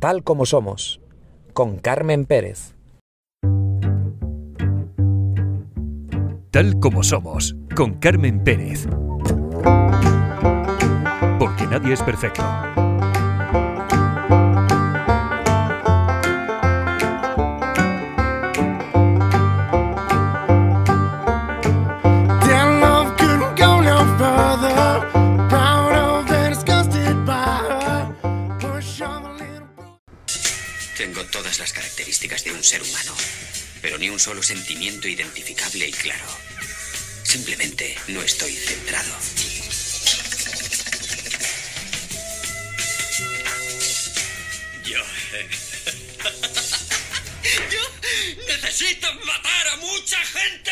Tal como somos, con Carmen Pérez. Tal como somos, con Carmen Pérez. Porque nadie es perfecto. Todas las características de un ser humano, pero ni un solo sentimiento identificable y claro. Simplemente no estoy centrado. Yo... Yo necesito matar a mucha gente.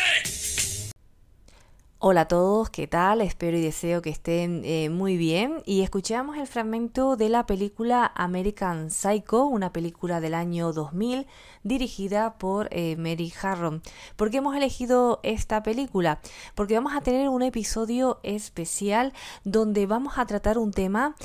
Hola a todos, ¿qué tal? Espero y deseo que estén eh, muy bien. Y escuchamos el fragmento de la película American Psycho, una película del año 2000 dirigida por eh, Mary Harron. ¿Por qué hemos elegido esta película? Porque vamos a tener un episodio especial donde vamos a tratar un tema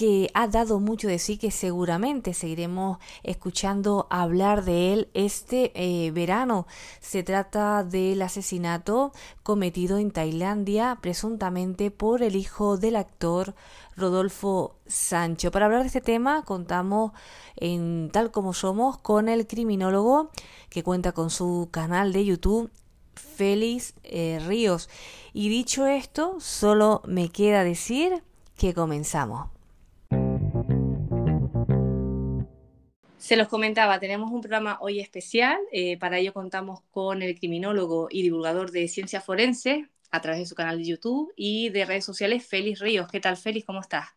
que ha dado mucho de sí, que seguramente seguiremos escuchando hablar de él este eh, verano. Se trata del asesinato cometido en Tailandia, presuntamente por el hijo del actor Rodolfo Sancho. Para hablar de este tema contamos en Tal como somos con el criminólogo que cuenta con su canal de YouTube Félix eh, Ríos. Y dicho esto, solo me queda decir que comenzamos. Se los comentaba, tenemos un programa hoy especial. eh, para ello contamos con el criminólogo y divulgador de ciencia forense a través de su canal de YouTube y de redes sociales, Félix Ríos. ¿Qué tal, Félix? ¿Cómo estás?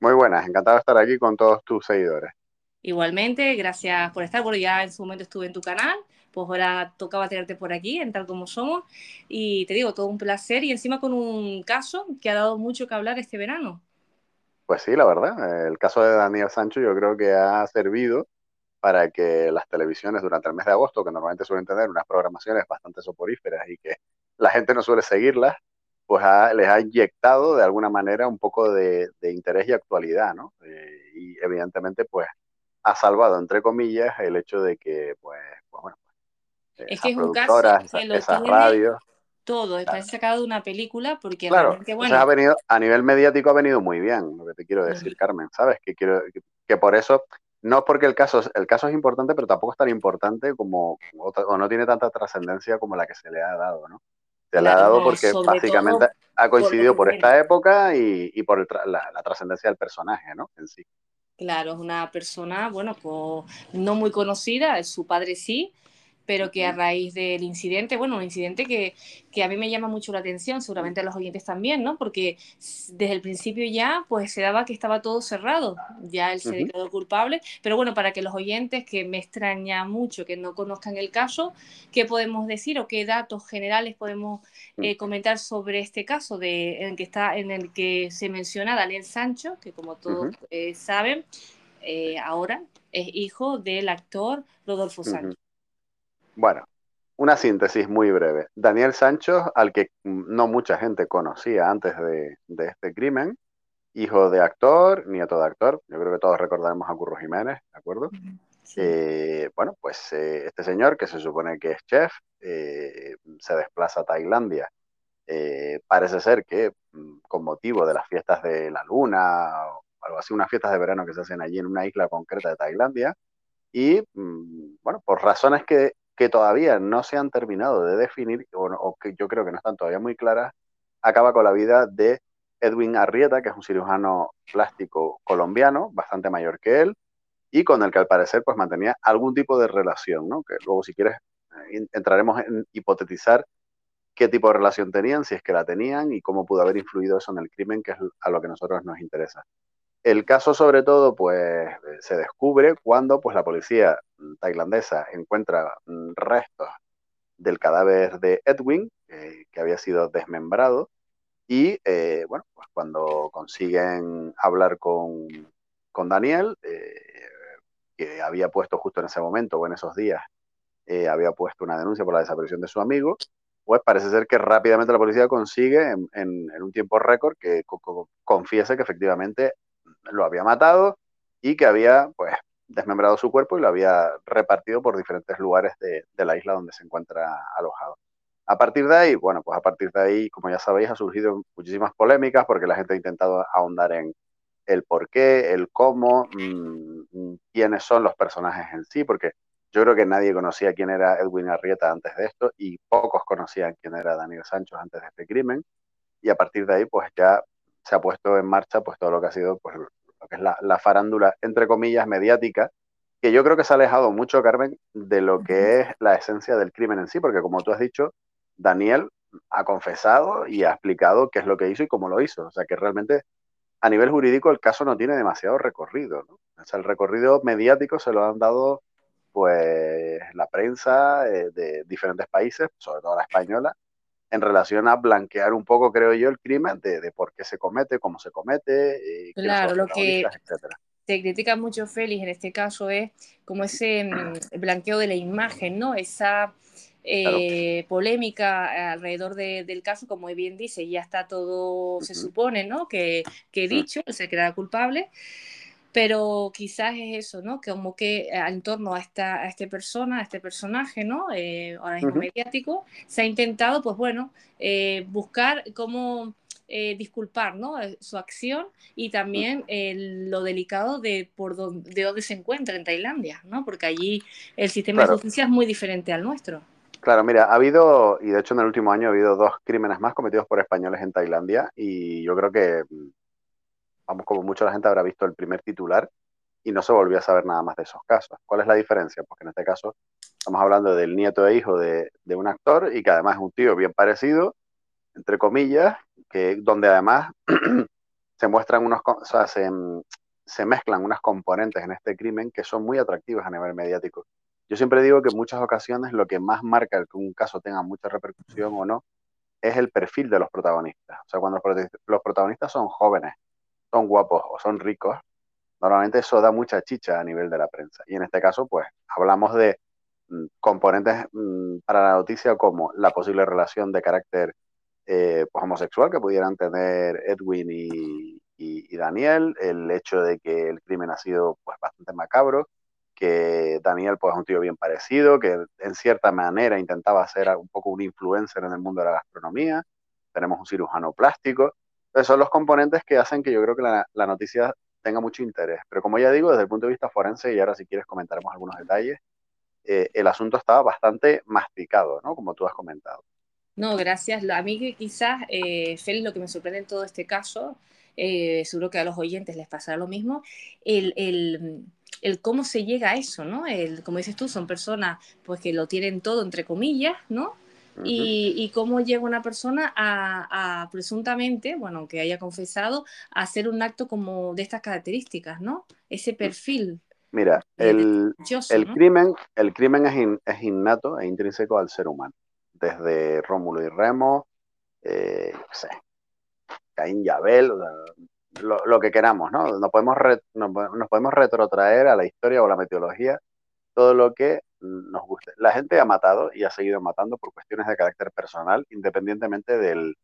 Muy buenas, encantado de estar aquí con todos tus seguidores. Igualmente, gracias por estar. Bueno, ya en su momento estuve en tu canal, pues ahora tocaba tenerte por aquí, en tal como somos. Y te digo, todo un placer y encima con un caso que ha dado mucho que hablar este verano. Pues sí, la verdad, el caso de Daniel Sancho yo creo que ha servido para que las televisiones durante el mes de agosto, que normalmente suelen tener unas programaciones bastante soporíferas y que la gente no suele seguirlas, pues ha- les ha inyectado de alguna manera un poco de, de interés y actualidad, ¿no? Eh, y evidentemente, pues ha salvado, entre comillas, el hecho de que, pues, pues bueno, eh, Es que es un caso que lo esas radios, todo, está claro, sacado de una película porque claro, realmente, entonces bueno, ha venido, a nivel mediático ha venido muy bien, lo que te quiero decir, Carmen, ¿sabes? Que quiero, que, que por eso, no porque el caso, es- el caso es importante, pero tampoco es tan importante como, o no tiene tanta trascendencia como la que se le ha dado, ¿no? Se le ha dado porque básicamente ha coincidido por esta época y, y por el tra- la, la trascendencia del personaje, ¿no? En sí. Claro, es una persona, bueno, pues no muy conocida, su padre sí, pero que a raíz del incidente, bueno, un incidente que, que a mí me llama mucho la atención, seguramente a los oyentes también, ¿no? Porque desde el principio ya, pues se daba que estaba todo cerrado, ya él se declaró culpable, pero bueno, para que los oyentes, que me extraña mucho que no conozcan el caso, ¿qué podemos decir o qué datos generales podemos eh, comentar sobre este caso de, en, el que está, en el que se menciona a Daniel Sancho, que como todos eh, saben, eh, ahora es hijo del actor Rodolfo. Sancho. Bueno, una síntesis muy breve. Daniel Sancho, al que no mucha gente conocía antes de, de este crimen, hijo de actor, nieto de actor, yo creo que todos recordaremos a Curro Jiménez, ¿de acuerdo? Sí. Eh, bueno, pues eh, este señor, que se supone que es chef, eh, se desplaza a Tailandia. Parece ser que mm, con motivo de las fiestas de la luna o algo así, unas fiestas de verano que se hacen allí en una isla concreta de Tailandia, y mm, bueno, por razones que, que todavía no se han terminado de definir, o, que yo creo que no están todavía muy claras, acaba con la vida de Edwin Arrieta, que es un cirujano plástico colombiano, bastante mayor que él, y con el que al parecer pues mantenía algún tipo de relación, ¿no? Que luego si quieres eh, entraremos en hipotetizar qué tipo de relación tenían, si es que la tenían y cómo pudo haber influido eso en el crimen, que es a lo que a nosotros nos interesa. El caso sobre todo pues se descubre cuando pues la policía tailandesa encuentra mm, restos del cadáver de Edwin, eh, que había sido desmembrado, y eh, bueno, pues cuando consiguen hablar con, con Daniel, eh, que había puesto justo en ese momento o en esos días, había puesto una denuncia por la desaparición de su amigo, pues parece ser que rápidamente la policía consigue en, un tiempo récord que co confiese que efectivamente lo había matado y que había pues desmembrado su cuerpo y lo había repartido por diferentes lugares de, la isla donde se encuentra alojado. A partir de ahí, bueno, pues a partir de ahí, como ya sabéis, ha surgido muchísimas polémicas porque la gente ha intentado ahondar en el por qué, el cómo, mm, quiénes son los personajes en sí, porque yo creo que nadie conocía quién era Edwin Arrieta antes de esto y pocos conocían quién era Daniel Sancho antes de este crimen. Y a partir de ahí, pues ya se ha puesto en marcha pues todo lo que ha sido pues lo que es la, farándula, entre comillas, mediática, que yo creo que se ha alejado mucho, Carmen, de lo que es la esencia del crimen en sí, porque como tú has dicho, Daniel ha confesado y ha explicado qué es lo que hizo y cómo lo hizo. O sea que realmente a nivel jurídico el caso no tiene demasiado recorrido. ¿no? O sea, el recorrido mediático se lo han dado pues la prensa eh, de diferentes países, sobre todo la española, en relación a blanquear un poco, creo yo, el crimen de, por qué se comete, cómo se comete, eh, claro, lo que se critica mucho Félix en este caso es como ese mm, blanqueo de la imagen, ¿no? Esa eh, polémica alrededor del caso, como bien dice, ya está todo, se supone, ¿no? Que, que dicho, se queda culpable pero quizás es eso, ¿no? Que como que en torno a esta, a esta persona, a este personaje, ¿no? Eh, ahora mismo mediático, se ha intentado, pues bueno, eh, buscar cómo eh, disculpar, ¿no? Su acción y también lo delicado de por dónde, de dónde se encuentra en Tailandia, ¿no? Porque allí el sistema de justicia es muy diferente al nuestro. Claro, mira, ha habido, y de hecho en el último año ha habido dos crímenes más cometidos por españoles en Tailandia, y yo creo que mm, vamos, como mucho la gente habrá visto el primer titular y no se volvió a saber nada más de esos casos. ¿Cuál es la diferencia? Porque en este caso estamos hablando del nieto e hijo de, un actor y que además es un tío bien parecido, entre comillas, que donde además se muestran unos, o sea, se, se mezclan unas componentes en este crimen que son muy atractivas a nivel mediático. Yo siempre digo que en muchas ocasiones lo que más marca el que un caso tenga mucha repercusión o no es el perfil de los protagonistas. O sea, cuando los protagonistas son jóvenes, son guapos o son ricos, normalmente eso da mucha chicha a nivel de la prensa. Y en este caso, pues hablamos de mm, componentes mm, para la noticia como la posible relación de carácter eh, pues, homosexual que pudieran tener Edwin y, Daniel, el hecho de que el crimen ha sido pues bastante macabro, que Daniel pues es un tío bien parecido, que en cierta manera intentaba ser un poco un influencer en el mundo de la gastronomía, tenemos un cirujano plástico, esos son los componentes que hacen que yo creo que la, noticia tenga mucho interés. Pero como ya digo, desde el punto de vista forense, y ahora si quieres comentaremos algunos detalles, eh, el asunto estaba bastante masticado, ¿no? Como tú has comentado. No, gracias. A mí quizás, eh, Félix, lo que me sorprende en todo este caso, eh, seguro que a los oyentes les pasará lo mismo, el, el, el, cómo se llega a eso, ¿no? El, como dices tú, son personas pues que lo tienen todo, entre comillas, ¿no? Y, cómo llega una persona a, presuntamente, bueno, aunque haya confesado, a hacer un acto como de estas características, ¿no? Ese mm. perfil. Mira, el, el crimen, el crimen es, es, innato e intrínseco al ser humano. Desde Rómulo y Remo, eh, no sé, Caín y Abel, lo, que queramos, ¿no? Nos podemos, nos podemos retrotraer a la historia o la meteorología, todo lo que nos guste. La gente ha matado y ha seguido matando por cuestiones de carácter personal, independientemente del,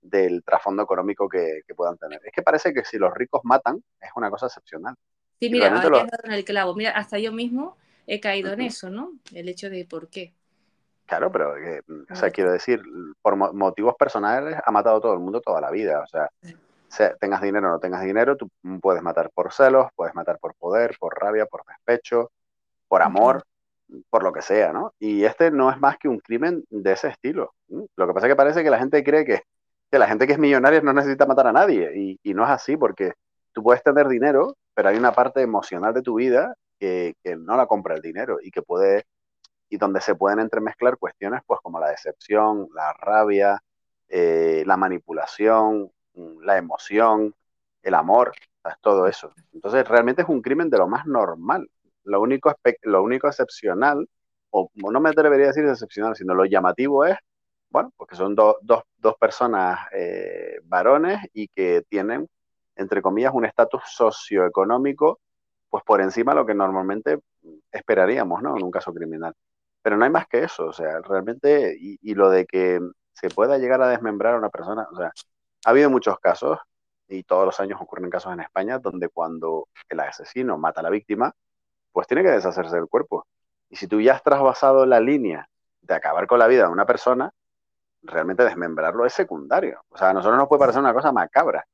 del trasfondo económico que, puedan tener. Es que parece que si los ricos matan, es una cosa excepcional. Sí, mira, ahora lo... en el clavo. Mira, hasta yo mismo he caído en eso, ¿no? El hecho de por qué. Claro, pero, o sea, quiero decir, por motivos personales ha matado todo el mundo toda la vida. O sea, tengas dinero o no tengas dinero, tú puedes matar por celos, puedes matar por poder, por rabia, por despecho, por amor por lo que sea, ¿no? Y este no es más que un crimen de ese estilo. Lo que pasa es que parece que la gente cree que, la gente que es millonaria no necesita matar a nadie, y, no es así, porque tú puedes tener dinero, pero hay una parte emocional de tu vida que, no la compra el dinero y que puede, y donde se pueden entremezclar cuestiones pues como la decepción, la rabia, eh, la manipulación, la emoción, el amor, todo eso. Entonces realmente es un crimen de lo más normal, lo único, lo único excepcional, o no me atrevería a decir excepcional, sino lo llamativo es, bueno, porque son dos personas eh, varones y que tienen, entre comillas, un estatus socioeconómico, pues por encima de lo que normalmente esperaríamos, ¿no? En un caso criminal. Pero no hay más que eso, o sea, realmente, y, y lo de que se pueda llegar a desmembrar a una persona, o sea, ha habido muchos casos, y todos los años ocurren casos en España, donde cuando el asesino mata a la víctima, pues tiene que deshacerse del cuerpo. Y si tú ya has trasvasado la línea de acabar con la vida de una persona, realmente desmembrarlo es secundario. O sea, a nosotros nos puede parecer una cosa macabra,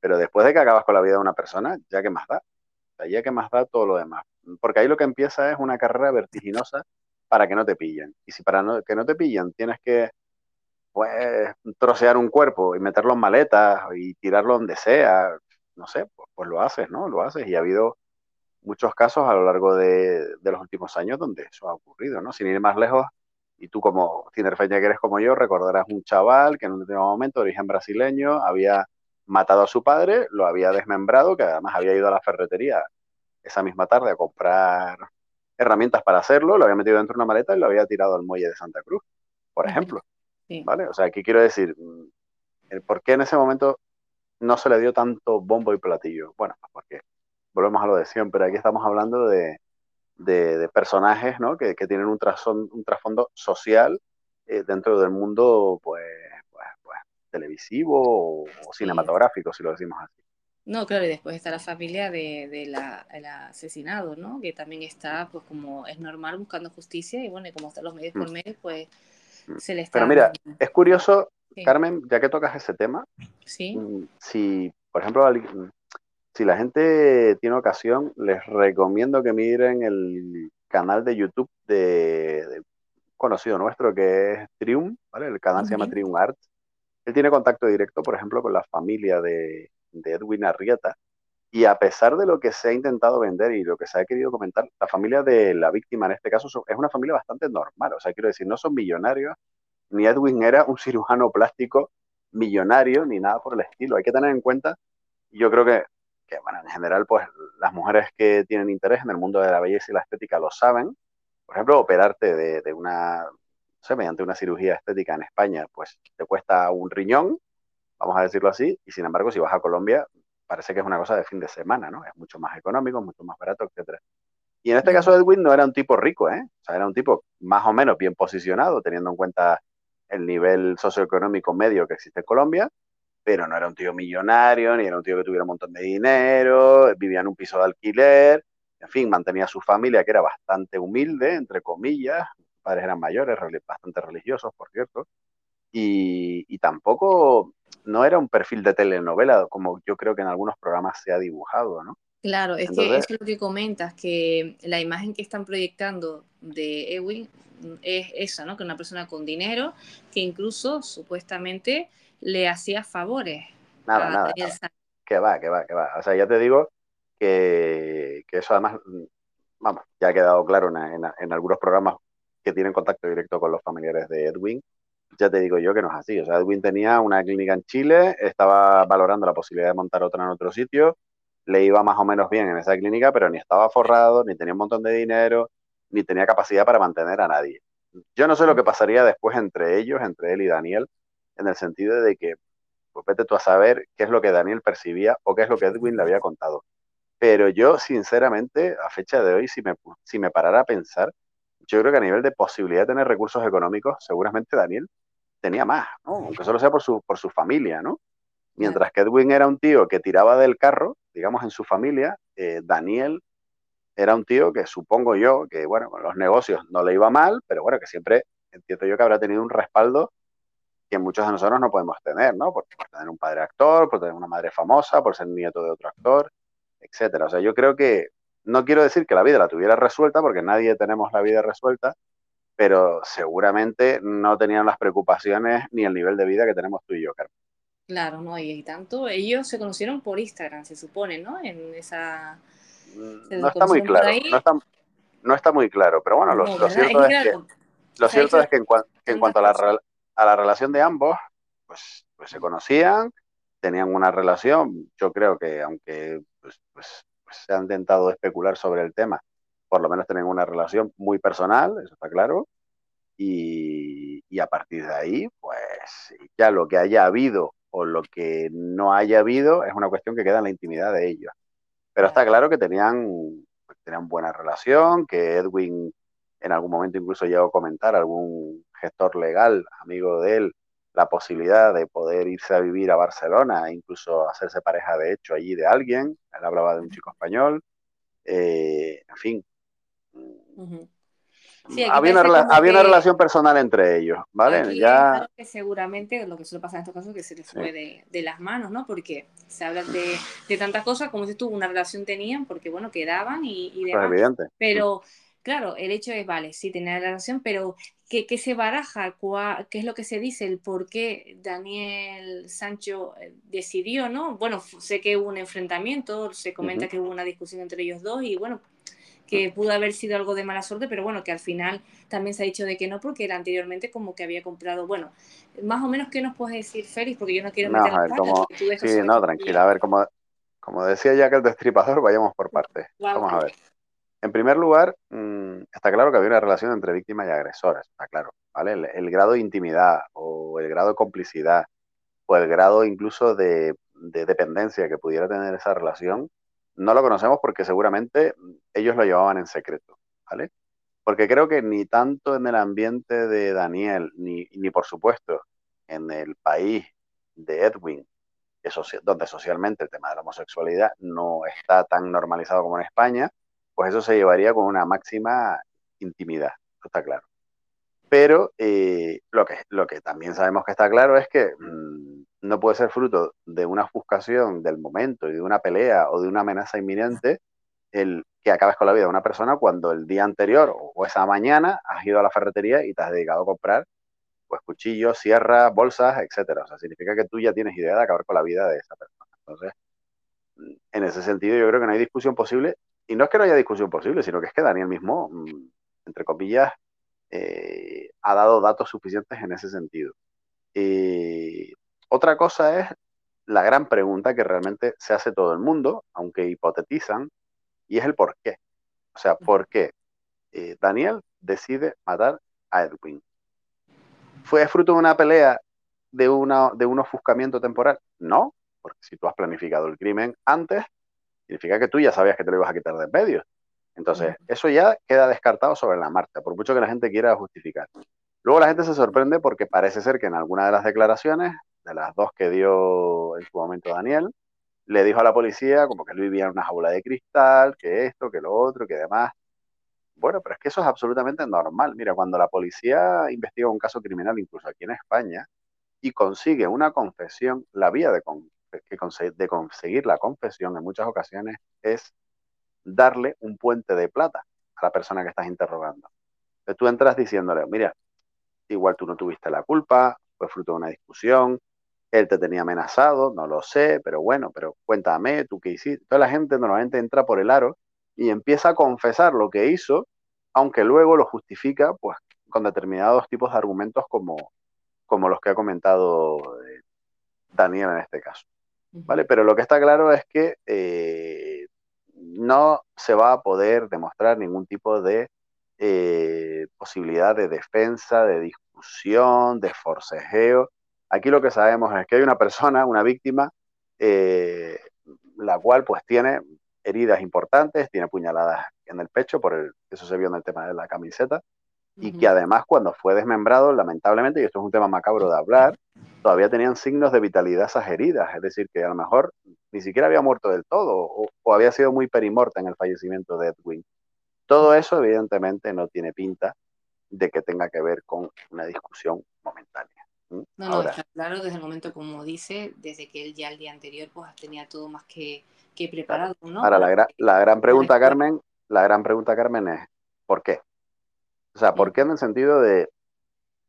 pero después de que acabas con la vida de una persona, ya que más da. Ya que más da todo lo demás. Porque ahí lo que empieza es una carrera vertiginosa para que no te pillen. Y si para que no te pillen tienes que pues trocear un cuerpo y meterlo en maletas y tirarlo donde sea, no sé, pues, pues, lo haces, ¿no? Lo haces y ha habido muchos casos a lo largo de, los últimos años donde eso ha ocurrido, ¿no? Sin ir más lejos, y tú como tinerfeña que eres como yo, recordarás un chaval que en un determinado momento, de origen brasileño, había matado a su padre, lo había desmembrado, que además había ido a la ferretería esa misma tarde a comprar herramientas para hacerlo, lo había metido dentro de una maleta y lo había tirado al muelle de Santa Cruz, por ejemplo. ¿Vale? O sea, aquí quiero decir, mm, ¿por qué en ese momento no se le dio tanto bombo y platillo? Bueno, pues porque volvemos a lo de siempre, aquí estamos hablando de, personajes ¿no? que, tienen un, un trasfondo social eh, dentro del mundo pues, pues, pues televisivo o, cinematográfico, si lo decimos así. No, claro, y después está la familia de, de la, asesinado, ¿no? Que también está, pues como es normal, buscando justicia y bueno, y como están los medios por mm. medio, pues mm. se le está... Pero mira, es curioso, Carmen, ya que tocas ese tema, ¿Sí? Mm, si, por ejemplo, si la gente tiene ocasión, les recomiendo que miren el canal de YouTube de, conocido nuestro que es Trium, ¿vale? El canal se llama Trium Arts. Él tiene contacto directo, por ejemplo, con la familia de, de Edwin Arrieta. Y a pesar de lo que se ha intentado vender y lo que se ha querido comentar, la familia de la víctima en este caso es una familia bastante normal. O sea, quiero decir, no son millonarios, ni Edwin era un cirujano plástico millonario, ni nada por el estilo. Hay que tener en cuenta, yo creo que, que bueno, en general, pues las mujeres que tienen interés en el mundo de la belleza y la estética lo saben. Por ejemplo, operarte de, de una, no sé, mediante una cirugía estética en España, pues te cuesta un riñón, vamos a decirlo así, y sin embargo, si vas a Colombia, parece que es una cosa de fin de semana, ¿no? Es mucho más económico, mucho más barato, etcétera. Y en este caso Edwin no era un tipo rico, ¿eh? O sea, era un tipo más o menos bien posicionado, teniendo en cuenta el nivel socioeconómico medio que existe en Colombia, pero no era un tío millonario, ni era un tío que tuviera un montón de dinero, vivía en un piso de alquiler, en fin, mantenía a su familia que era bastante humilde, entre comillas, sus padres eran mayores, bastante religiosos, por cierto, y, y tampoco no era un perfil de telenovela como yo creo que en algunos programas se ha dibujado, ¿no? Claro, es que eso es lo que comentas, que la imagen que están proyectando de Ewing es esa, ¿no? Que una persona con dinero que incluso supuestamente le hacía favores. Nada, nada, Que va, que va, que va. O sea, ya te digo que, eso además, vamos, ya ha quedado claro en, en algunos programas que tienen contacto directo con los familiares de Edwin, ya te digo yo que no es así. O sea, Edwin tenía una clínica en Chile, estaba valorando la posibilidad de montar otra en otro sitio, le iba más o menos bien en esa clínica, pero ni estaba forrado, ni tenía un montón de dinero, ni tenía capacidad para mantener a nadie. Yo no sé lo que pasaría después entre ellos, entre él y Daniel, en el sentido de que, pues vete tú a saber qué es lo que Daniel percibía o qué es lo que Edwin le había contado. Pero yo, sinceramente, a fecha de hoy, si me, si me parara a pensar, yo creo que a nivel de posibilidad de tener recursos económicos, seguramente Daniel tenía más, aunque solo sea por su, por su familia, ¿no? Mientras que Edwin era un tío que tiraba del carro, digamos, en su familia, eh, Daniel era un tío que supongo yo que, bueno, los negocios no le iba mal, pero bueno, que siempre entiendo yo que habrá tenido un respaldo que muchos de nosotros no podemos tener, ¿no? Por, por, tener un padre actor, por tener una madre famosa, por ser nieto de otro actor, etcétera. O sea, yo creo que no quiero decir que la vida la tuviera resuelta, porque nadie tenemos la vida resuelta, pero seguramente no tenían las preocupaciones ni el nivel de vida que tenemos tú y yo, Carmen. Claro, no, y, tanto, ellos se conocieron por Instagram, se supone, ¿no? En esa... Mm, no está muy claro, no está, muy claro, pero bueno, lo, cierto, es que, lo cierto es que en, cuanto a la, a la relación de ambos, pues, pues se conocían, tenían una relación, yo creo que aunque pues, pues, pues se han intentado especular sobre el tema, por lo menos tienen una relación muy personal, eso está claro, y, a partir de ahí, pues ya lo que haya habido o lo que no haya habido es una cuestión que queda en la intimidad de ellos. Pero está claro que tenían, tenían buena relación, que Edwin en algún momento incluso llegó a comentar algún gestor legal, amigo de él, la posibilidad de poder irse a vivir a Barcelona e incluso hacerse pareja de hecho allí de alguien. Él hablaba de un chico español. Eh, en fin, había, una, relación personal entre ellos, ¿vale? ya... que seguramente lo que suele pasar en estos casos es que se les fue de, las manos, ¿no? Porque se habla de, tantas cosas, como si tuvo una relación tenían, porque bueno, quedaban y, y demás. evidente. Pero, claro, el hecho es, vale, sí tenía la relación, pero ¿qué, se baraja? ¿Qué es lo que se dice? ¿El por qué Daniel Sancho eh, decidió, no? Bueno, sé que hubo un enfrentamiento, se comenta que hubo una discusión entre ellos dos y bueno, que pudo haber sido algo de mala suerte, pero bueno, que al final también se ha dicho de que no, porque era anteriormente como que había comprado, bueno, más o menos, ¿qué nos puedes decir, Félix? Porque yo no quiero meter no, Sí, no, tranquila, a ver, como, como decía ya que el destripador, vayamos por partes. Vamos a ver. En primer lugar, mm, está claro que había una relación entre víctimas y agresores, está claro, ¿vale? El, grado de intimidad o el grado de complicidad o el grado incluso de dependencia que pudiera tener esa relación no lo conocemos porque seguramente ellos lo llevaban en secreto, ¿vale? Porque creo que ni tanto en el ambiente de Daniel, ni, ni por supuesto en el país de Edwin, donde socialmente el tema de la homosexualidad no está tan normalizado como en España, pues eso se llevaría con una máxima intimidad, eso está claro. Pero eh, lo, que, también sabemos que está claro es que mm, no puede ser fruto de una ofuscación del momento y de una pelea o de una amenaza inminente el que acabes con la vida de una persona cuando el día anterior o esa mañana has ido a la ferretería y te has dedicado a comprar pues cuchillos, sierras, bolsas, etcétera. O sea, significa que tú ya tienes idea de acabar con la vida de esa persona. Entonces, en ese sentido yo creo que no hay discusión posible y no es que no haya discusión posible, sino que es que Daniel mismo, mm, entre comillas, eh, ha dado datos suficientes en ese sentido. Y otra cosa es la gran pregunta que realmente se hace todo el mundo, aunque hipotetizan, y es el por qué. O sea, ¿por qué eh, Daniel decide matar a Edwin? ¿Fue fruto de una pelea, de, una, de un ofuscamiento temporal? No, porque si tú has planificado el crimen antes, significa que tú ya sabías que te lo ibas a quitar de en medio. Entonces, eso ya queda descartado sobre la marcha, por mucho que la gente quiera justificar. Luego la gente se sorprende porque parece ser que en alguna de las declaraciones de las dos que dio en su momento Daniel, le dijo a la policía como que él vivía en una jaula de cristal, que esto, que lo otro, que demás. Bueno, pero es que eso es absolutamente normal. Mira, cuando la policía investiga un caso criminal, incluso aquí en España, y consigue una confesión, la vía de, de conseguir la confesión en muchas ocasiones es darle un puente de plata a la persona que estás interrogando. Entonces tú entras diciéndole, mira, igual tú no tuviste la culpa, fue fruto de una discusión, él te tenía amenazado, no lo sé, pero bueno, pero cuéntame, tú qué hiciste. Toda la gente normalmente entra por el aro y empieza a confesar lo que hizo, aunque luego lo justifica pues con determinados tipos de argumentos como, como los que ha comentado eh, Daniel en este caso. ¿Vale? Pero lo que está claro es que eh, no se va a poder demostrar ningún tipo de eh, posibilidad de defensa, de discusión, de forcejeo Aquí lo que sabemos es que hay una persona, una víctima, eh, la cual pues tiene heridas importantes, tiene puñaladas en el pecho, por el, eso se vio en el tema de la camiseta, y que además cuando fue desmembrado, lamentablemente, y esto es un tema macabro de hablar, todavía tenían signos de vitalidad esas heridas, es decir, que a lo mejor ni siquiera había muerto del todo o, o había sido muy perimorta en el fallecimiento de Edwin. Todo eso evidentemente no tiene pinta de que tenga que ver con una discusión momentánea. No, no, está claro desde el momento, como dice, desde que él ya el día anterior pues tenía todo más que, que preparado, ¿no? Ahora, la, la gran pregunta, Carmen, la gran pregunta, Carmen, es ¿por qué? O sea, ¿por qué en el sentido de,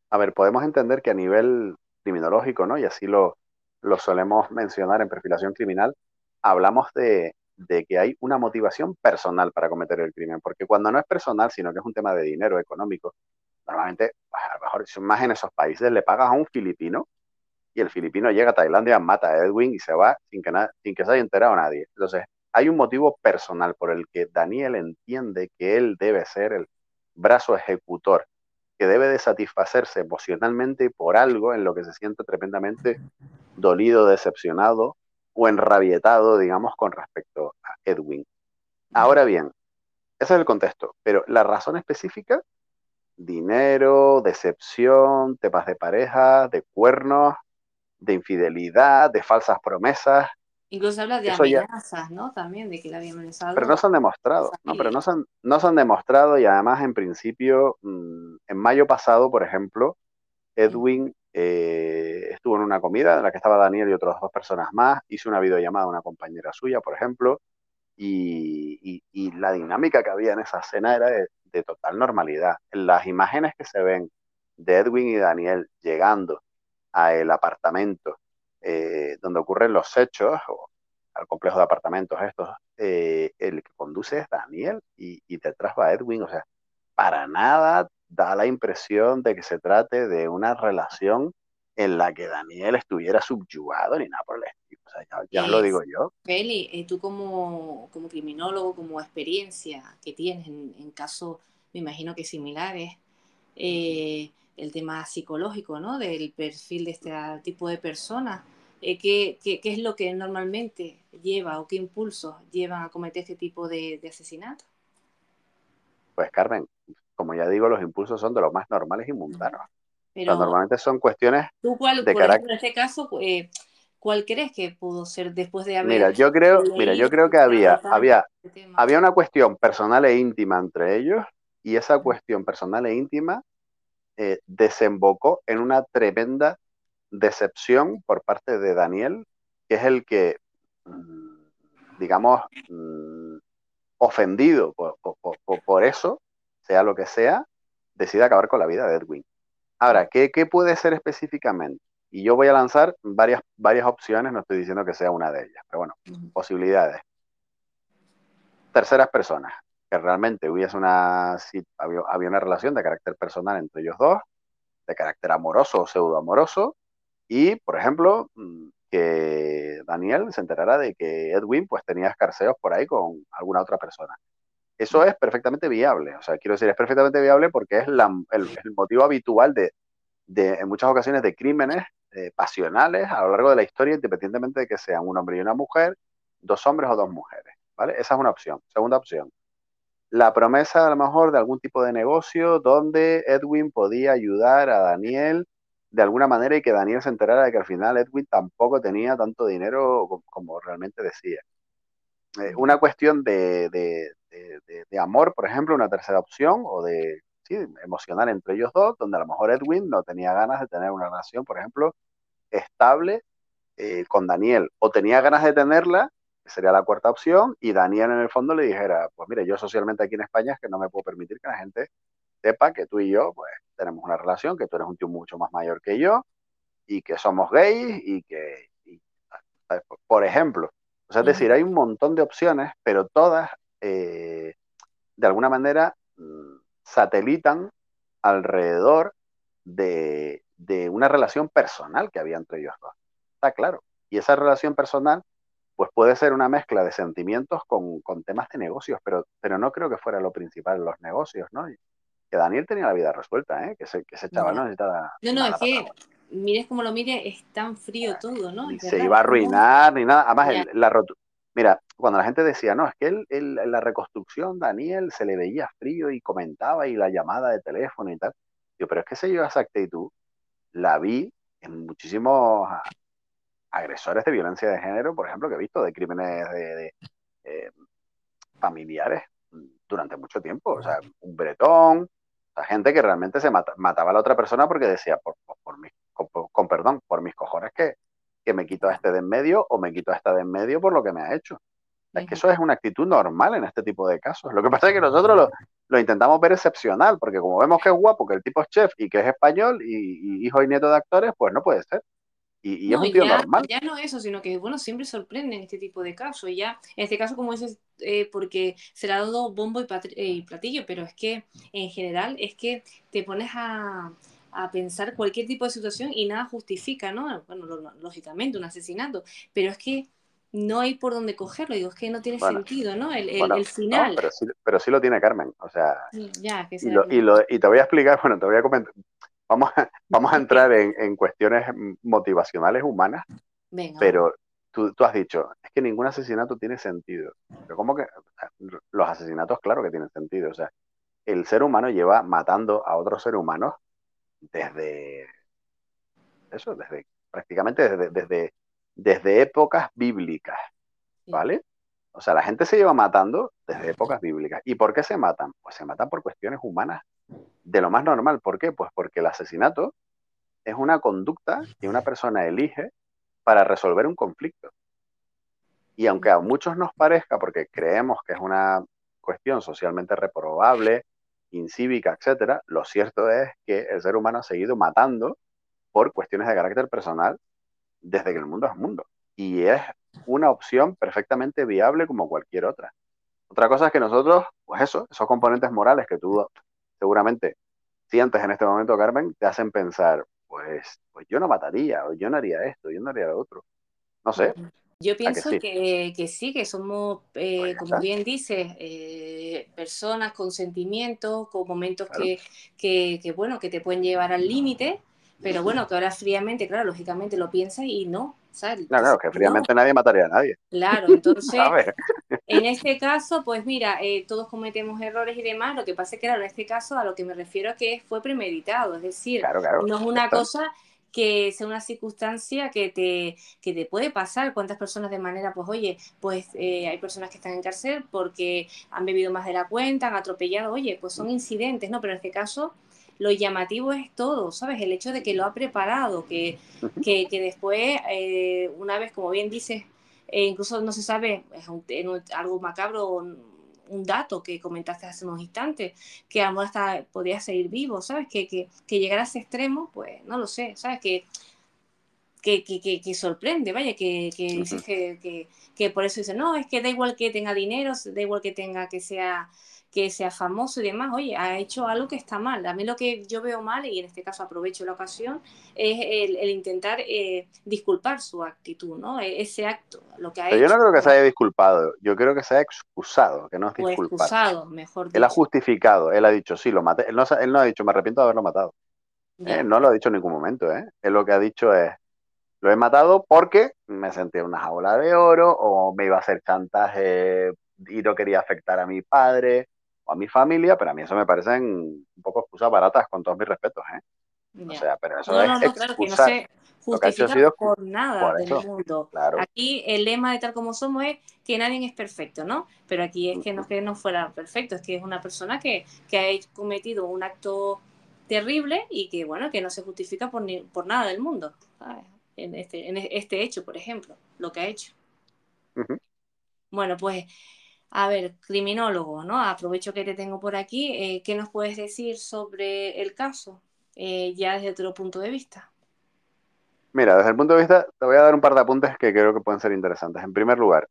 a ver, podemos entender que a nivel criminológico, ¿no? Y así lo, lo solemos mencionar en perfilación criminal, hablamos de, de que hay una motivación personal para cometer el crimen, porque cuando no es personal, sino que es un tema de dinero económico, normalmente, a lo mejor más en esos países, le pagas a un filipino y el filipino llega a Tailandia, mata a Edwin y se va sin que, sin que se haya enterado nadie. Entonces, hay un motivo personal por el que Daniel entiende que él debe ser el brazo ejecutor, que debe de satisfacerse emocionalmente por algo en lo que se siente tremendamente dolido, decepcionado o enrabietado, digamos, con respecto a Edwin. Ahora bien, ese es el contexto, pero la razón específica dinero, decepción, temas de pareja, de cuernos, de infidelidad, de falsas promesas. Incluso habla de amenazas, ¿no? También de que la había amenazado. Pero no se han demostrado, ¿no? Pero no se han, no se han demostrado y además, en principio, mm, en mayo pasado, por ejemplo, Edwin eh, estuvo en una comida en la que estaba Daniel y otras dos personas más, hizo una videollamada a una compañera suya, por ejemplo, y, la dinámica que había en esa escena era de, total normalidad. Las imágenes que se ven de Edwin y Daniel llegando al apartamento eh, donde ocurren los hechos, o al complejo de apartamentos estos, eh, el que conduce es Daniel y, y detrás va Edwin, o sea, para nada da la impresión de que se trate de una relación en la que Daniel estuviera subyugado ni nada por el estilo. O sea, ya, lo digo yo. Feli, eh, tú como, como criminólogo, como experiencia que tienes en, casos, me imagino que similares, eh, el tema psicológico, ¿no? Del perfil de este tipo de personas. Eh, ¿qué, qué, qué, es lo que normalmente lleva o qué impulsos llevan a cometer este tipo de, de asesinatos? Pues Carmen, como ya digo, los impulsos son de los más normales y mundanos. Pero normalmente son cuestiones ¿tú cuál, de carácter. en este caso, eh, ¿cuál crees que pudo ser después de haber Mira, yo creo, mira, yo creo que había, había, este había una cuestión personal e íntima entre ellos y esa cuestión personal e íntima eh, desembocó en una tremenda decepción por parte de Daniel, que es el que, mm, digamos, mm, ofendido por, por, eso, sea lo que sea, decide acabar con la vida de Edwin. Ahora, ¿qué, puede ser específicamente? Y yo voy a lanzar varias, varias opciones, no estoy diciendo que sea una de ellas, pero bueno, posibilidades. Terceras personas, que realmente hubiese una, había, había, una relación de carácter personal entre ellos dos, de carácter amoroso o pseudoamoroso, y, por ejemplo, mm, que Daniel se enterara de que Edwin pues tenía escarceos por ahí con alguna otra persona. Eso es perfectamente viable, o sea, quiero decir, es perfectamente viable porque es el, motivo habitual de, en muchas ocasiones, de crímenes eh, pasionales a lo largo de la historia, independientemente de que sean un hombre y una mujer, dos hombres o dos mujeres, ¿vale? Esa es una opción. Segunda opción, la promesa a lo mejor de algún tipo de negocio donde Edwin podía ayudar a Daniel de alguna manera y que Daniel se enterara de que al final Edwin tampoco tenía tanto dinero como, realmente decía. Eh, una cuestión de, de, amor, por ejemplo, una tercera opción, o de sí, emocional entre ellos dos, donde a lo mejor Edwin no tenía ganas de tener una relación, por ejemplo, estable eh, con Daniel, o tenía ganas de tenerla, que sería la cuarta opción, y Daniel en el fondo le dijera, pues mire, yo socialmente aquí en España es que no me puedo permitir que la gente sepa que tú y yo, pues, tenemos una relación, que tú eres un tío mucho más mayor que yo, y que somos gays, y que, por ejemplo, o sea, es decir, hay un montón de opciones, pero todas eh, de alguna manera mm, satelitan alrededor de, una relación personal que había entre ellos dos. Está claro. Y esa relación personal, pues puede ser una mezcla de sentimientos con, temas de negocios, pero, pero no creo que fuera lo principal los negocios, ¿no? Que Daniel tenía la vida resuelta, ¿eh? Que ese, que chaval no necesitaba. No, no, es que mires como lo mire, es tan frío todo, ¿no? se iba a arruinar ni nada. Además, la rotura Mira, cuando la gente decía, no, es que él, él, la reconstrucción, Daniel, se le veía frío y comentaba y la llamada de teléfono y tal. Yo, pero es que esa, esa actitud la vi en muchísimos agresores de violencia de género, por ejemplo, que he visto de crímenes de, eh, familiares durante mucho tiempo. O sea, un bretón, o gente que realmente se mataba a la otra persona porque decía, por, por, con, perdón, por mis cojones que, que me quito a este de en medio o me quito a esta de en medio por lo que me ha hecho. Es que eso es una actitud normal en este tipo de casos. Lo que pasa es que nosotros lo, intentamos ver excepcional, porque como vemos que es guapo, que el tipo es chef y que es español y, hijo y nieto de actores, pues no puede ser. Y, es un tío normal. Ya no eso, sino que, bueno, siempre sorprende en este tipo de casos. Y ya, en este caso, como dices, eh, porque se le ha dado bombo y, y platillo, pero es que en general es que te pones a, a pensar cualquier tipo de situación y nada justifica, ¿no? Bueno, lógicamente un asesinato, pero es que no hay por dónde cogerlo, digo, es que no tiene sentido, ¿no? El, final. pero, sí, pero, sí, lo tiene Carmen, o sea, ya, que y, lo, y, lo, y, te voy a explicar, bueno, te voy a comentar, vamos a, vamos a entrar en, en cuestiones motivacionales humanas, Venga, pero tú, tú, has dicho, es que ningún asesinato tiene sentido, pero ¿cómo que? Los asesinatos, claro que tienen sentido, o sea, el ser humano lleva matando a otros seres humanos, desde eso, desde prácticamente desde, desde épocas bíblicas, ¿vale? O sea, la gente se lleva matando desde épocas bíblicas. ¿Y por qué se matan? Pues se matan por cuestiones humanas de lo más normal. ¿Por qué? Pues porque el asesinato es una conducta que una persona elige para resolver un conflicto. Y aunque a muchos nos parezca, porque creemos que es una cuestión socialmente reprobable, incívica, etcétera, lo cierto es que el ser humano ha seguido matando por cuestiones de carácter personal desde que el mundo es mundo. Y es una opción perfectamente viable como cualquier otra. Otra cosa es que nosotros, pues eso, esos componentes morales que tú seguramente sientes en este momento, Carmen, te hacen pensar, pues, pues yo no mataría, o yo no haría esto, yo no haría lo otro. No sé. Yo pienso que, sí? que, somos, eh, pues como bien dices, eh, personas con sentimientos, con momentos que, que, bueno, que te pueden llevar al límite, pero bueno, que ahora fríamente, claro, lógicamente lo piensas y no, Claro, claro, que fríamente nadie mataría a nadie. Claro, entonces, en este caso, pues mira, eh, todos cometemos errores y demás, lo que pasa es que, claro, en este caso a lo que me refiero es que fue premeditado, es decir, no es una cosa que sea una circunstancia que te, que te puede pasar. ¿Cuántas personas de manera, pues oye, pues eh, hay personas que están en cárcel porque han bebido más de la cuenta, han atropellado, oye, pues son incidentes, ¿no? Pero en este caso lo llamativo es todo, ¿sabes? El hecho de que lo ha preparado, que, que, después, eh, una vez, como bien dices, eh, incluso no se sabe, es algo macabro, un, dato que comentaste hace unos instantes, que a lo hasta podría seguir vivo, ¿sabes? Que, que, que llegar a ese extremo, pues no lo sé, ¿sabes? Que, que, que, que, sorprende, vaya, que, que dices que, que, por eso dice, no, es que da igual que tenga dinero, da igual que tenga que sea que sea famoso y demás, oye, ha hecho algo que está mal. A mí lo que yo veo mal, y en este caso aprovecho la ocasión, es el, intentar eh, disculpar su actitud, ¿no? E, ese acto, lo que ha Pero Yo no creo que se haya disculpado, yo creo que se ha excusado, que no es disculpar. excusado, mejor dicho. Él ha justificado, él ha dicho, sí, lo maté. Él no, él no ha dicho, me arrepiento de haberlo matado. Eh, no lo ha dicho en ningún momento, ¿eh? Él lo que ha dicho es, lo he matado porque me sentía en una jaula de oro o me iba a hacer chantaje y no quería afectar a mi padre o a mi familia, pero a mí eso me parecen un poco excusas baratas, con todos mis respetos, ¿eh? O sea, pero eso es no, no, claro, que no se justifica por nada del mundo. Aquí el lema de tal como somos es que nadie es perfecto, ¿no? Pero aquí es que no es que no fuera perfecto, es que es una persona que, que ha cometido un acto terrible y que, bueno, que no se justifica por, ni, por nada del mundo. En, este, en este hecho, por ejemplo, lo que ha hecho. Bueno, pues a ver, criminólogo, ¿no? Aprovecho que te tengo por aquí. Eh, ¿Qué nos puedes decir sobre el caso, eh, ya desde tu punto de vista? Mira, desde el punto de vista, te voy a dar un par de apuntes que creo que pueden ser interesantes. En primer lugar,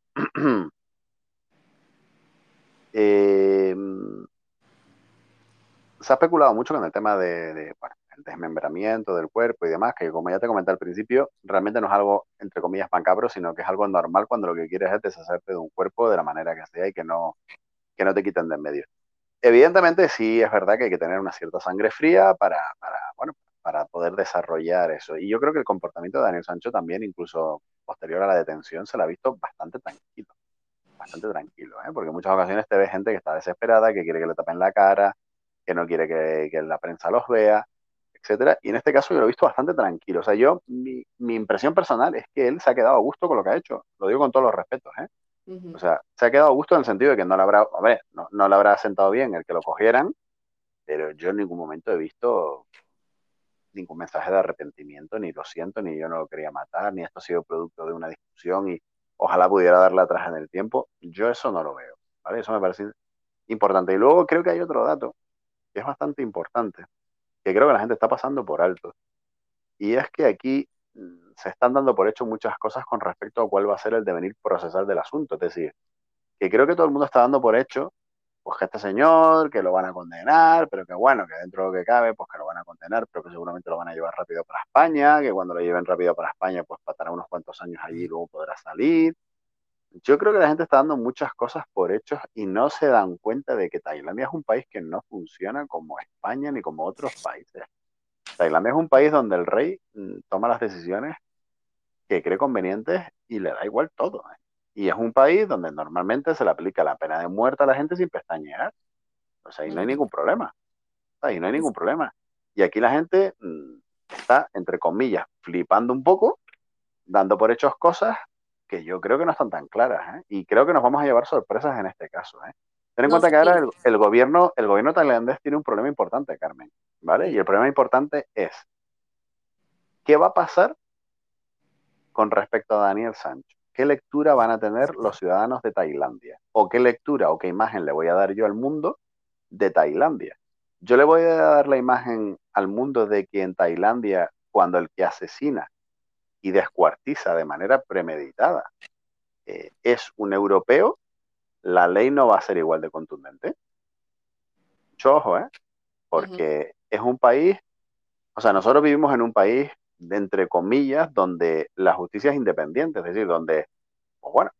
eh, se ha especulado mucho con el tema de, el desmembramiento del cuerpo y demás, que como ya te comenté al principio, realmente no es algo, entre comillas, macabro, sino que es algo normal cuando lo que quieres es deshacerte de un cuerpo de la manera que sea y que no, que no te quiten de en medio. Evidentemente sí es verdad que hay que tener una cierta sangre fría para, para, bueno, para poder desarrollar eso. Y yo creo que el comportamiento de Daniel Sancho también, incluso posterior a la detención, se lo ha visto bastante tranquilo. Bastante tranquilo, ¿eh? porque en muchas ocasiones te ve gente que está desesperada, que quiere que le tapen la cara, que no quiere que, que la prensa los vea etcétera. Y en este caso yo lo he visto bastante tranquilo. O sea, yo, mi, mi, impresión personal es que él se ha quedado a gusto con lo que ha hecho. Lo digo con todos los respetos, ¿eh? O sea, se ha quedado a gusto en el sentido de que no le habrá, a ver, no, no le habrá sentado bien el que lo cogieran, pero yo en ningún momento he visto ningún mensaje de arrepentimiento, ni lo siento, ni yo no lo quería matar, ni esto ha sido producto de una discusión y ojalá pudiera darle atrás en el tiempo. Yo eso no lo veo, ¿vale? Eso me parece importante. Y luego creo que hay otro dato que es bastante importante, que creo que la gente está pasando por alto. Y es que aquí mm, se están dando por hecho muchas cosas con respecto a cuál va a ser el devenir procesal del asunto. Es decir, que creo que todo el mundo está dando por hecho, pues que este señor, que lo van a condenar, pero que bueno, que dentro de lo que cabe, pues que lo van a condenar, pero que seguramente lo van a llevar rápido para España, que cuando lo lleven rápido para España, pues pasará unos cuantos años allí y luego podrá salir. Yo creo que la gente está dando muchas cosas por hechos y no se dan cuenta de que Tailandia es un país que no funciona como España ni como otros países. Tailandia es un país donde el rey mm, toma las decisiones que cree convenientes y le da igual todo. ¿eh? Y es un país donde normalmente se le aplica la pena de muerte a la gente sin pestañear. O sea, ahí no hay ningún problema. Ahí no hay ningún problema. Y aquí la gente mm, está, entre comillas, flipando un poco dando por hechos cosas que yo creo que no están tan claras, ¿eh? y creo que nos vamos a llevar sorpresas en este caso. ¿eh? Ten en cuenta que ahora el, gobierno, el gobierno tailandés tiene un problema importante, Carmen, ¿vale? Y el problema importante es, ¿qué va a pasar con respecto a Daniel Sancho? ¿Qué lectura van a tener los ciudadanos de Tailandia? ¿O qué lectura o qué imagen le voy a dar yo al mundo de Tailandia? Yo le voy a dar la imagen al mundo de que en Tailandia, cuando el que asesina y descuartiza de manera premeditada eh, es un europeo, la ley no va a ser igual de contundente. Mucho ojo, ¿eh? Porque es un país, o sea, nosotros vivimos en un país, de, entre comillas, donde la justicia es independiente, es decir, donde, pues bueno,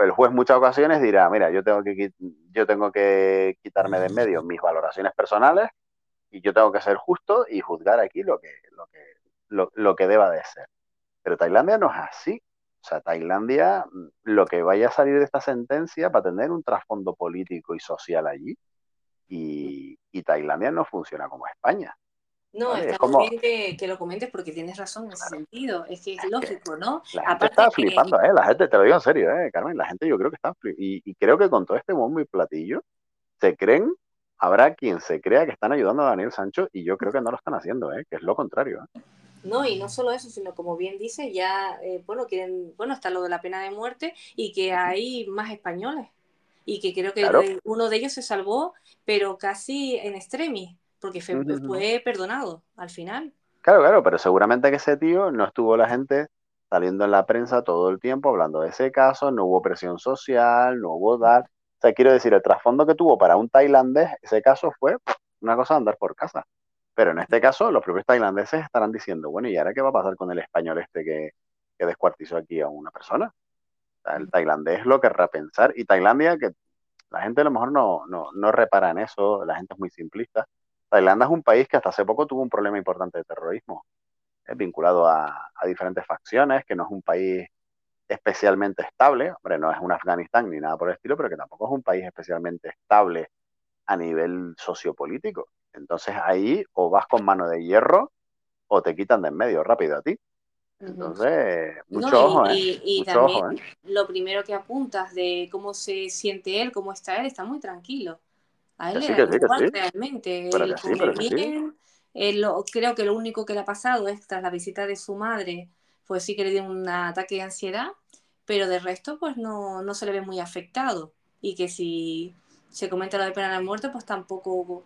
el juez muchas ocasiones dirá, mira, yo tengo que, yo tengo que quitarme de en medio mis valoraciones personales y yo tengo que ser justo y juzgar aquí lo que, lo que, lo que deba de ser. Pero Tailandia no es así. O sea, Tailandia, mm, lo que vaya a salir de esta sentencia va a tener un trasfondo político y social allí. Y, Tailandia no funciona como España. No, está bien que, lo comentes porque tienes razón en ese sentido. Es que es lógico, ¿no? La gente está flipando, ¿eh? La gente, te lo digo en serio, ¿eh, Carmen? La gente yo creo que está flipando. Y, creo que con todo este bombo y platillo, se creen, habrá quien se crea que están ayudando a Daniel Sancho y yo creo que no lo están haciendo, ¿eh? Que es lo contrario. ¿eh? No, y no solo eso, sino como bien dice, ya, eh, bueno, quieren, bueno, está lo de la pena de muerte y que hay más españoles. Y que creo que uno de ellos se salvó, pero casi en extremis, porque fue, perdonado al final. Claro, claro, pero seguramente que ese tío no estuvo la gente saliendo en la prensa todo el tiempo hablando de ese caso, no hubo presión social, no hubo dar. O sea, quiero decir, el trasfondo que tuvo para un tailandés, ese caso fue una cosa de andar por casa. Pero en este caso, los propios tailandeses estarán diciendo, bueno, ¿y ahora qué va a pasar con el español este que, descuartizó aquí a una persona? el tailandés lo querrá pensar. Y Tailandia, que la gente a lo mejor no, no, repara en eso, la gente es muy simplista. Tailandia es un país que hasta hace poco tuvo un problema importante de terrorismo, es vinculado a, a, diferentes facciones, que no es un país especialmente estable, hombre, no es un Afganistán ni nada por el estilo, pero que tampoco es un país especialmente estable a nivel sociopolítico. Entonces ahí o vas con mano de hierro o te quitan de en medio rápido a ti. Entonces, mucho ojo, ¿eh? Y, también ¿eh? lo primero que apuntas de cómo se siente él, cómo está él, está muy tranquilo. A él le igual realmente. Él creo que lo único que le ha pasado es tras la visita de su madre, pues sí que le dio un ataque de ansiedad, pero de resto pues no, no se le ve muy afectado. Y que si se comenta lo de pena de muerte, pues tampoco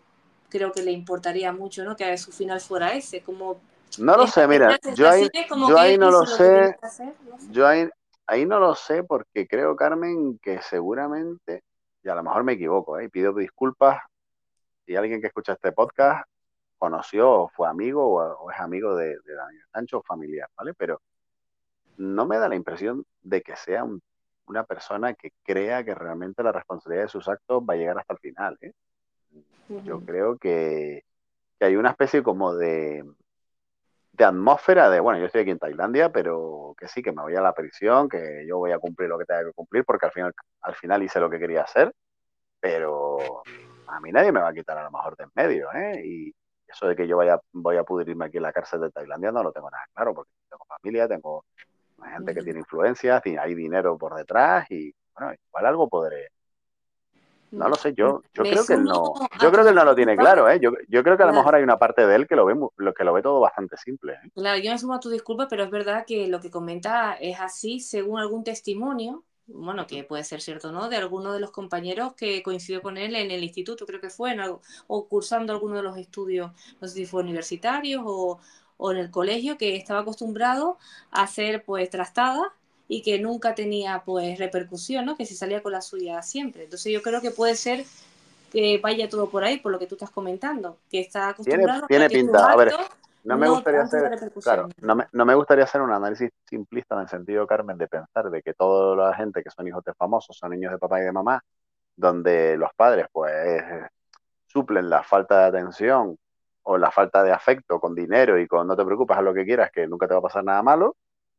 creo que le importaría mucho, ¿no? Que su final fuera ese, como... No lo sé, mira, yo ahí, yo ahí no lo sé, yo ahí, ahí no lo sé porque creo, Carmen, que seguramente, y a lo mejor me equivoco, ¿eh? y pido disculpas si alguien que escucha este podcast conoció o fue amigo o, es amigo de, Daniel Sancho o familiar, ¿vale? Pero no me da la impresión de que sea una persona que crea que realmente la responsabilidad de sus actos va a llegar hasta el final, ¿eh? Yo creo que, hay una especie como de, de atmósfera de, bueno, yo estoy aquí en Tailandia, pero que sí, que me voy a la prisión, que yo voy a cumplir lo que tenga que cumplir, porque al final, al final hice lo que quería hacer, pero a mí nadie me va a quitar a lo mejor de en medio, ¿eh? Y eso de que yo vaya, voy a pudrirme aquí en la cárcel de Tailandia no lo tengo nada claro, porque tengo familia, tengo gente que tiene influencias, hay dinero por detrás y, bueno, igual algo podré, no lo sé, yo, yo creo que no, yo creo que no lo tiene claro, ¿eh? Yo, yo creo que a lo mejor hay una parte de él que lo ve, lo, que lo ve todo bastante simple. ¿eh? Claro, yo me sumo a tu disculpa, pero es verdad que lo que comenta es así según algún testimonio, bueno, que puede ser cierto, ¿no? De alguno de los compañeros que coincidió con él en el instituto, creo que fue, o cursando alguno de los estudios, no sé si fue universitarios o, o en el colegio, que estaba acostumbrado a hacer pues trastadas y que nunca tenía pues repercusión, ¿no? Que se salía con la suya siempre. Entonces yo creo que puede ser que vaya todo por ahí, por lo que tú estás comentando, que está acostumbrado tiene, tiene pinta. A ver, no me gustaría hacer, claro, no me, no me, gustaría hacer un análisis simplista en el sentido, Carmen, de pensar de que toda la gente que son hijos de famosos son niños de papá y de mamá, donde los padres pues suplen la falta de atención o la falta de afecto con dinero y con no te preocupes a lo que quieras, que nunca te va a pasar nada malo,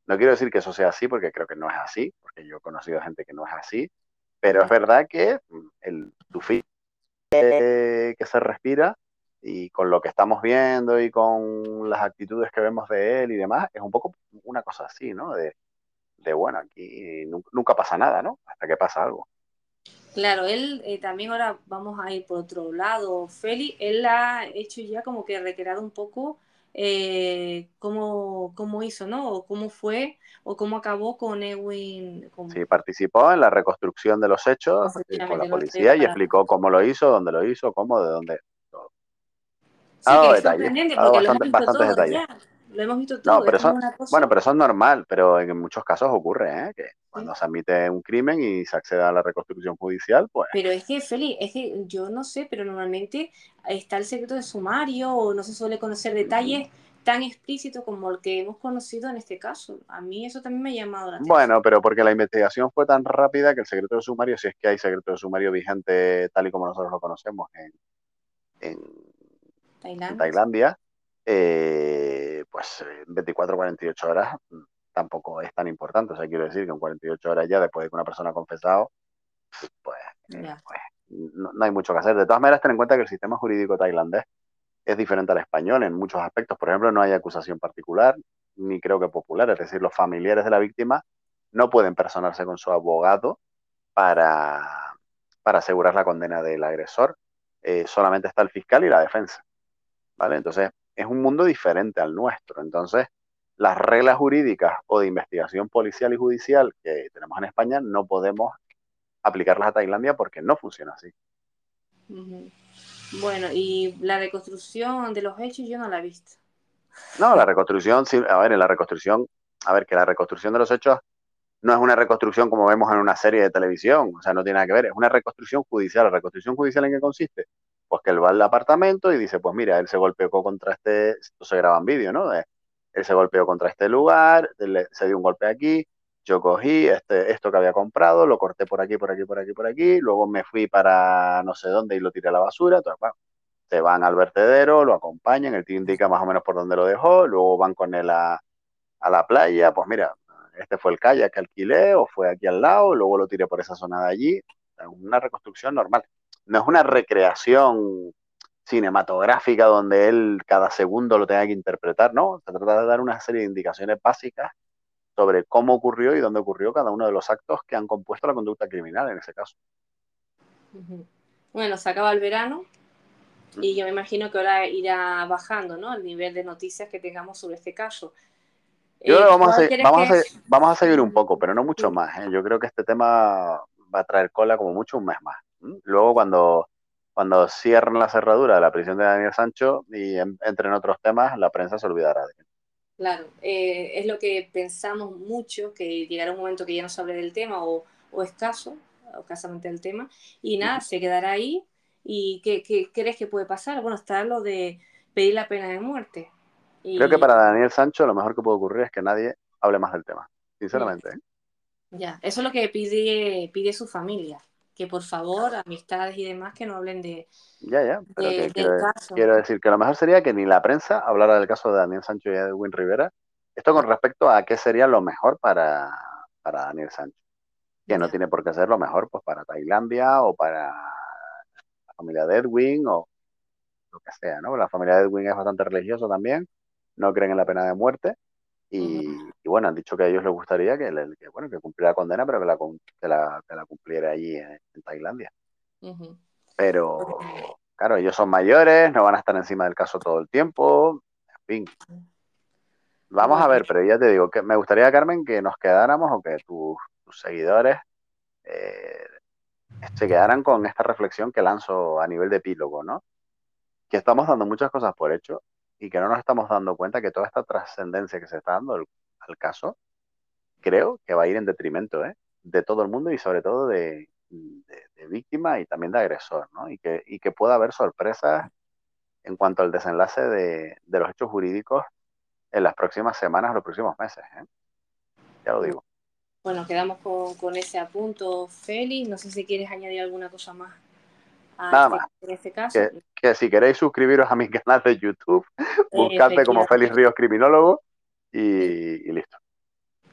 no quiero decir que eso sea así, porque creo que no es así, porque yo he conocido gente que no es así, pero es verdad que mm, el tufí que se respira y con lo que estamos viendo y con las actitudes que vemos de él y demás, es un poco una cosa así, ¿no? De, de bueno, aquí nunca pasa nada, ¿no? Hasta que pasa algo. Claro, él eh, también ahora vamos a ir por otro lado. Feli, él ha hecho ya como que recreado un poco eh, cómo, cómo, hizo, ¿no? O cómo fue o cómo acabó con Ewin. Sí, participó en la reconstrucción de los hechos eh, con la policía y explicó cómo lo hizo, dónde lo hizo, cómo, de dónde. Todo. Sí, ah, que es sorprendente porque lo hemos visto todo, lo hemos visto todo. No, pero eso, Bueno, pero eso es normal, pero en muchos casos ocurre, ¿eh? Que cuando se admite un crimen y se accede a la reconstrucción judicial, pues... Pero es que, Feli, es que yo no sé, pero normalmente está el secreto de sumario o no se suele conocer detalles tan explícitos como el que hemos conocido en este caso. A mí eso también me ha llamado la atención. Bueno, pero porque la investigación fue tan rápida que el secreto de sumario, si es que hay secreto de sumario vigente tal y como nosotros lo conocemos en, en Tailandia, eh, pues 24 48 horas tampoco es tan importante. O sea, quiero decir que en 48 horas ya, después de que una persona ha confesado, pues, eh, pues no, hay mucho que hacer. De todas maneras, ten en cuenta que el sistema jurídico tailandés es diferente al español en muchos aspectos. Por ejemplo, no hay acusación particular, ni creo que popular. Es decir, los familiares de la víctima no pueden personarse con su abogado para, para asegurar la condena del agresor. Eh, solamente está el fiscal y la defensa. ¿Vale? Entonces, es un mundo diferente al nuestro. Entonces, las reglas jurídicas o de investigación policial y judicial que tenemos en España no podemos aplicarlas a Tailandia porque no funciona así. Bueno, y la reconstrucción de los hechos yo no la he visto. No, la reconstrucción, sí, a ver, en la reconstrucción, a ver, que la reconstrucción de los hechos no es una reconstrucción como vemos en una serie de televisión, o sea, no tiene nada que ver, es una reconstrucción judicial. ¿La reconstrucción judicial en qué consiste? Pues que él va al apartamento y dice, pues mira, él se golpeó contra este, se graba en vídeo, ¿no? él se golpeó contra este lugar, se dio un golpe aquí, yo cogí este, esto que había comprado, lo corté por aquí, por aquí, por aquí, por aquí, luego me fui para no sé dónde y lo tiré a la basura, entonces, bueno, se van al vertedero, lo acompañan, el tío indica más o menos por dónde lo dejó, luego van con él a, a la playa, pues mira, este fue el kayak que alquilé o fue aquí al lado, luego lo tiré por esa zona de allí, una reconstrucción normal. No es una recreación cinematográfica donde él cada segundo lo tenga que interpretar, no, se trata de dar una serie de indicaciones básicas sobre cómo ocurrió y dónde ocurrió cada uno de los actos que han compuesto la conducta criminal en ese caso. Bueno, se acaba el verano y yo me imagino que ahora irá bajando ¿no? el nivel de noticias que tengamos sobre este caso. Yo creo que vamos, a, vamos, a seguir un poco, pero no mucho más. ¿eh? Yo creo que este tema va a traer cola como mucho un mes más. Luego cuando, cuando cierren la cerradura de la prisión de Daniel Sancho y entren otros temas, la prensa se olvidará de él. Claro, eh, es lo que pensamos mucho, que llegará un momento que ya no se hable del tema o, o escaso, o escasamente del tema, y nada, se quedará ahí. ¿Y qué, qué, crees que puede pasar? Bueno, está lo de pedir la pena de muerte. Creo que para Daniel Sancho lo mejor que puede ocurrir es que nadie hable más del tema, sinceramente. ¿eh? Ya, eso es lo que pide, pide su familia que por favor, amistades y demás, que no hablen de. Ya, ya, pero quiero, decir que lo mejor sería que ni la prensa hablara del caso de Daniel Sancho y Edwin Rivera. Esto con respecto a qué sería lo mejor para, para Daniel Sancho. Que no tiene por qué ser lo mejor pues para Tailandia o para la familia de Edwin o lo que sea, ¿no? La familia de Edwin es bastante religiosa también, no creen en la pena de muerte y, bueno, han dicho que a ellos les gustaría que, bueno, que cumpliera la condena, pero que la, que la, cumpliera allí en, Tailandia. Pero, claro, ellos son mayores, no van a estar encima del caso todo el tiempo, en fin. Vamos a ver, pero ya te digo que me gustaría, Carmen, que nos quedáramos o que tus, seguidores eh, se quedaran con esta reflexión que lanzo a nivel de epílogo, ¿no? Que estamos dando muchas cosas por hecho y que no nos estamos dando cuenta que toda esta trascendencia que se está dando al, caso, creo que va a ir en detrimento ¿eh? de todo el mundo y sobre todo de, víctima y también de agresor, ¿no? Y que, y que pueda haber sorpresas en cuanto al desenlace de, los hechos jurídicos en las próximas semanas, los próximos meses. ¿eh? Ya lo digo. Bueno, quedamos con, con ese apunto, Félix. No sé si quieres añadir alguna cosa más. Nada más. En este caso. Que, si queréis suscribiros a mi canal de YouTube, buscadme como Félix Ríos Criminólogo y, listo.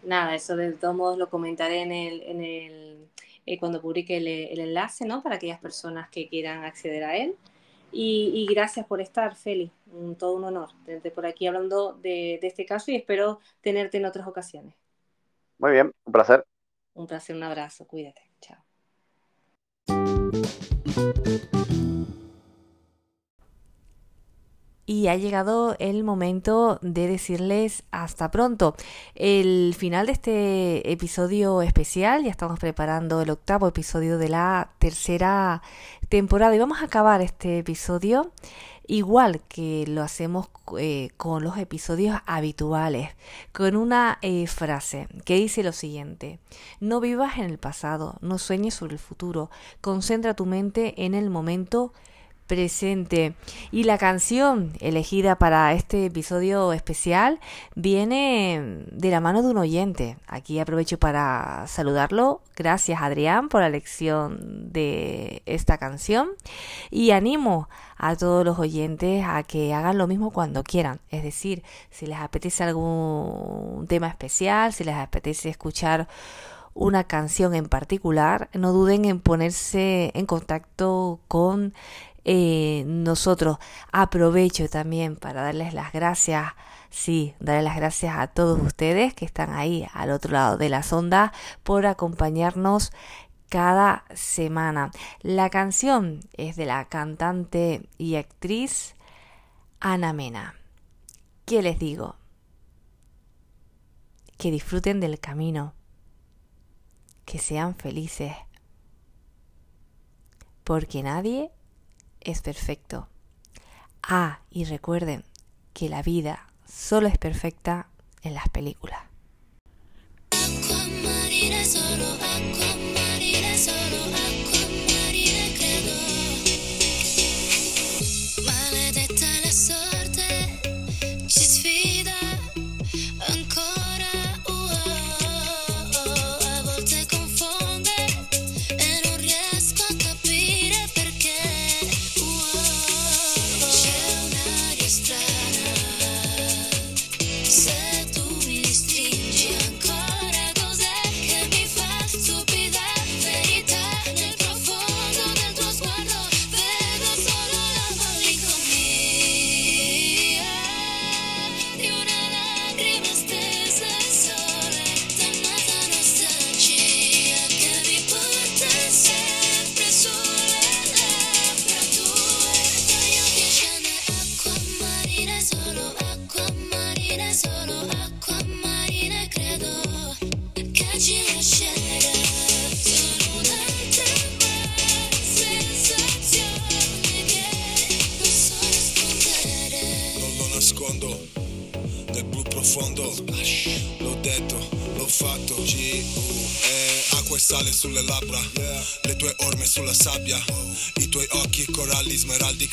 Nada, eso de todos modos lo comentaré en el, en el eh, cuando publique el, enlace, ¿no? Para aquellas personas que quieran acceder a él. Y, gracias por estar, Feli. todo un honor tenerte por aquí hablando de, de este caso y espero tenerte en otras ocasiones. Muy bien, un placer. Un placer, un abrazo, cuídate. Chao. Y ha llegado el momento de decirles hasta pronto. El final de este episodio especial, ya estamos preparando el octavo episodio de la tercera temporada y vamos a acabar este episodio igual que lo hacemos eh, con los episodios habituales, con una eh, frase que dice lo siguiente, no vivas en el pasado, no sueñes sobre el futuro, concentra tu mente en el momento presente. Y la canción elegida para este episodio especial viene de la mano de un oyente. Aquí aprovecho para saludarlo. Gracias Adrián por la elección de esta canción. Y animo a todos los oyentes a que hagan lo mismo cuando quieran. Es decir, si les apetece algún tema especial, si les apetece escuchar una canción en particular, no duden en ponerse en contacto con eh, nosotros. Aprovecho también para darles las gracias, sí, darles las gracias a todos ustedes que están ahí al otro lado de la sonda por acompañarnos cada semana. La canción es de la cantante y actriz Ana Mena. ¿Qué les digo? Que disfruten del camino, que sean felices, porque nadie es perfecto. Ah, y recuerden que la vida solo es perfecta en las películas.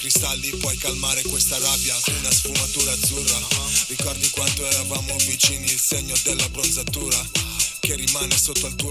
Cristalli, puoi calmare questa rabbia, una sfumatura azzurra, ricordi quanto eravamo vicini, il segno della bronzatura che rimane sotto al tuo